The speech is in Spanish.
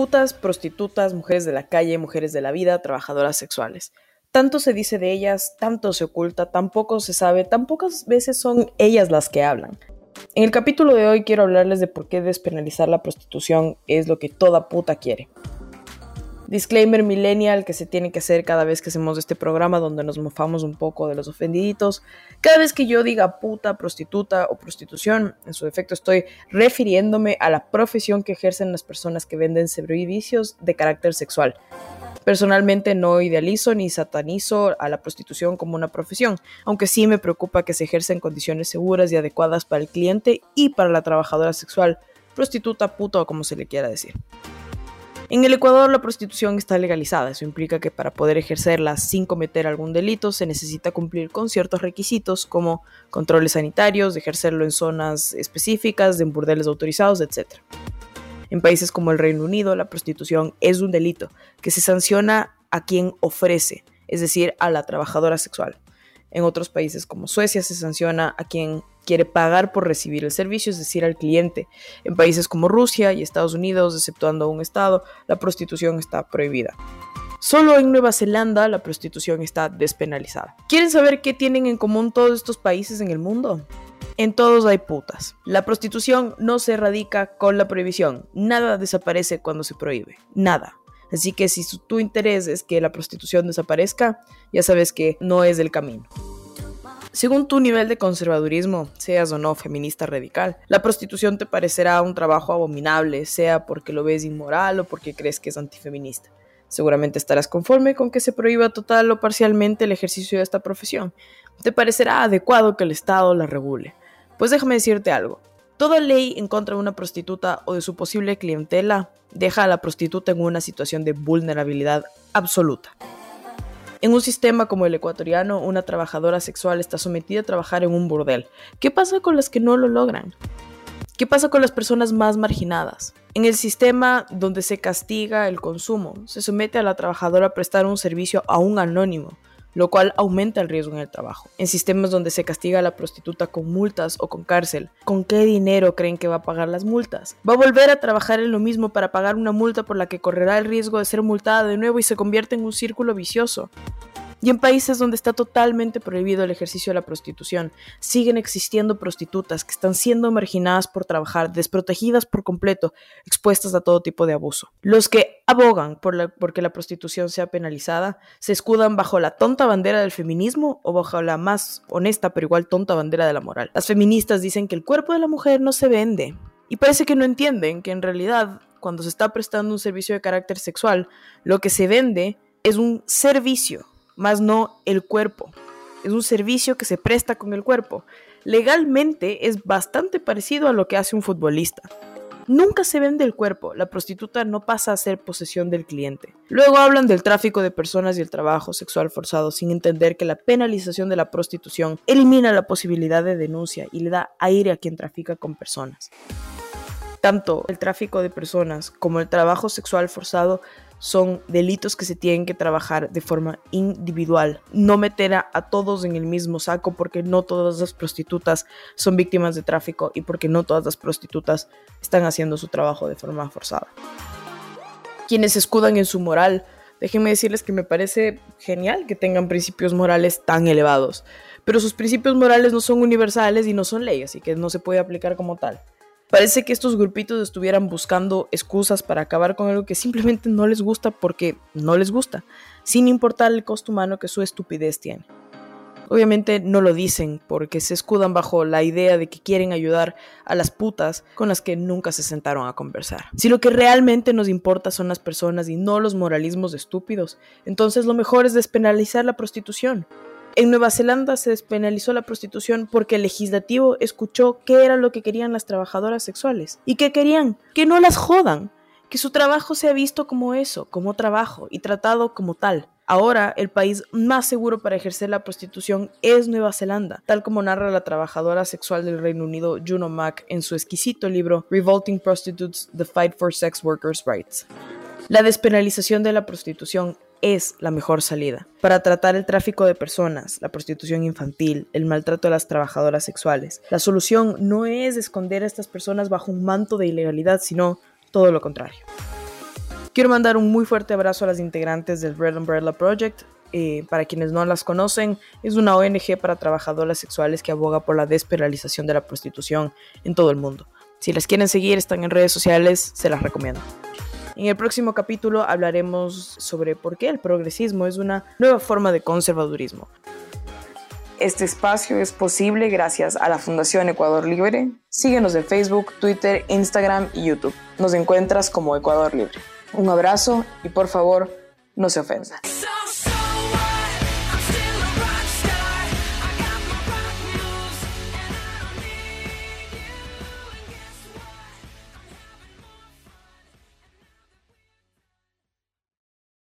Putas, prostitutas, mujeres de la calle, mujeres de la vida, trabajadoras sexuales. Tanto se dice de ellas, tanto se oculta, tan poco se sabe, tan pocas veces son ellas las que hablan. En el capítulo de hoy quiero hablarles de por qué despenalizar la prostitución es lo que toda puta quiere. Disclaimer millennial que se tiene que hacer cada vez que hacemos este programa donde nos mofamos un poco de los ofendiditos. Cada vez que yo diga puta, prostituta o prostitución, en su defecto estoy refiriéndome a la profesión que ejercen las personas que venden servicios de carácter sexual. Personalmente no idealizo ni satanizo a la prostitución como una profesión, aunque sí me preocupa que se ejerza en condiciones seguras y adecuadas para el cliente y para la trabajadora sexual, prostituta, puta o como se le quiera decir. En el Ecuador la prostitución está legalizada, eso implica que para poder ejercerla sin cometer algún delito se necesita cumplir con ciertos requisitos como controles sanitarios, ejercerlo en zonas específicas, en burdeles autorizados, etc. En países como el Reino Unido la prostitución es un delito que se sanciona a quien ofrece, es decir, a la trabajadora sexual. En otros países como Suecia se sanciona a quien quiere pagar por recibir el servicio, es decir, al cliente. En países como Rusia y Estados Unidos, exceptuando un estado, la prostitución está prohibida. Solo en Nueva Zelanda la prostitución está despenalizada. ¿Quieren saber qué tienen en común todos estos países en el mundo? En todos hay putas. La prostitución no se erradica con la prohibición. Nada desaparece cuando se prohíbe. Nada. Así que si tu interés es que la prostitución desaparezca, ya sabes que no es el camino. Según tu nivel de conservadurismo, seas o no feminista radical, la prostitución te parecerá un trabajo abominable, sea porque lo ves inmoral o porque crees que es antifeminista. Seguramente estarás conforme con que se prohíba total o parcialmente el ejercicio de esta profesión. Te parecerá adecuado que el Estado la regule. Pues déjame decirte algo. Toda ley en contra de una prostituta o de su posible clientela deja a la prostituta en una situación de vulnerabilidad absoluta. En un sistema como el ecuatoriano, una trabajadora sexual está sometida a trabajar en un burdel. ¿Qué pasa con las que no lo logran? ¿Qué pasa con las personas más marginadas? En el sistema donde se castiga el consumo, se somete a la trabajadora a prestar un servicio a un anónimo, lo cual aumenta el riesgo en el trabajo. En sistemas donde se castiga a la prostituta con multas o con cárcel, ¿con qué dinero creen que va a pagar las multas? ¿Va a volver a trabajar en lo mismo para pagar una multa por la que correrá el riesgo de ser multada de nuevo y se convierte en un círculo vicioso? Y en países donde está totalmente prohibido el ejercicio de la prostitución, siguen existiendo prostitutas que están siendo marginadas por trabajar, desprotegidas por completo, expuestas a todo tipo de abuso. Los que abogan por la, porque la prostitución sea penalizada se escudan bajo la tonta bandera del feminismo o bajo la más honesta pero igual tonta bandera de la moral. Las feministas dicen que el cuerpo de la mujer no se vende. Y parece que no entienden que en realidad, cuando se está prestando un servicio de carácter sexual, lo que se vende es un servicio más no el cuerpo. Es un servicio que se presta con el cuerpo. Legalmente es bastante parecido a lo que hace un futbolista. Nunca se vende el cuerpo, la prostituta no pasa a ser posesión del cliente. Luego hablan del tráfico de personas y el trabajo sexual forzado sin entender que la penalización de la prostitución elimina la posibilidad de denuncia y le da aire a quien trafica con personas. Tanto el tráfico de personas como el trabajo sexual forzado son delitos que se tienen que trabajar de forma individual. No meter a, todos en el mismo saco porque no todas las prostitutas son víctimas de tráfico y porque no todas las prostitutas están haciendo su trabajo de forma forzada. Quienes escudan en su moral, déjenme decirles que me parece genial que tengan principios morales tan elevados, pero sus principios morales no son universales y no son leyes, y que no se puede aplicar como tal. Parece que estos grupitos estuvieran buscando excusas para acabar con algo que simplemente no les gusta porque no les gusta, sin importar el costo humano que su estupidez tiene. Obviamente no lo dicen porque se escudan bajo la idea de que quieren ayudar a las putas con las que nunca se sentaron a conversar. Si lo que realmente nos importa son las personas y no los moralismos estúpidos, entonces lo mejor es despenalizar la prostitución. En Nueva Zelanda se despenalizó la prostitución porque el legislativo escuchó qué era lo que querían las trabajadoras sexuales. ¿Y qué querían? Que no las jodan, que su trabajo sea visto como eso, como trabajo y tratado como tal. Ahora, el país más seguro para ejercer la prostitución es Nueva Zelanda, tal como narra la trabajadora sexual del Reino Unido Juno Mack en su exquisito libro Revolting Prostitutes: The Fight for Sex Workers' Rights. La despenalización de la prostitución es la mejor salida para tratar el tráfico de personas, la prostitución infantil, el maltrato a las trabajadoras sexuales. La solución no es esconder a estas personas bajo un manto de ilegalidad, sino todo lo contrario. Quiero mandar un muy fuerte abrazo a las integrantes del Red Umbrella Project. Eh, para quienes no las conocen, es una ONG para trabajadoras sexuales que aboga por la despenalización de la prostitución en todo el mundo. Si las quieren seguir, están en redes sociales, se las recomiendo. En el próximo capítulo hablaremos sobre por qué el progresismo es una nueva forma de conservadurismo. Este espacio es posible gracias a la Fundación Ecuador Libre. Síguenos en Facebook, Twitter, Instagram y YouTube. Nos encuentras como Ecuador Libre. Un abrazo y por favor, no se ofendan.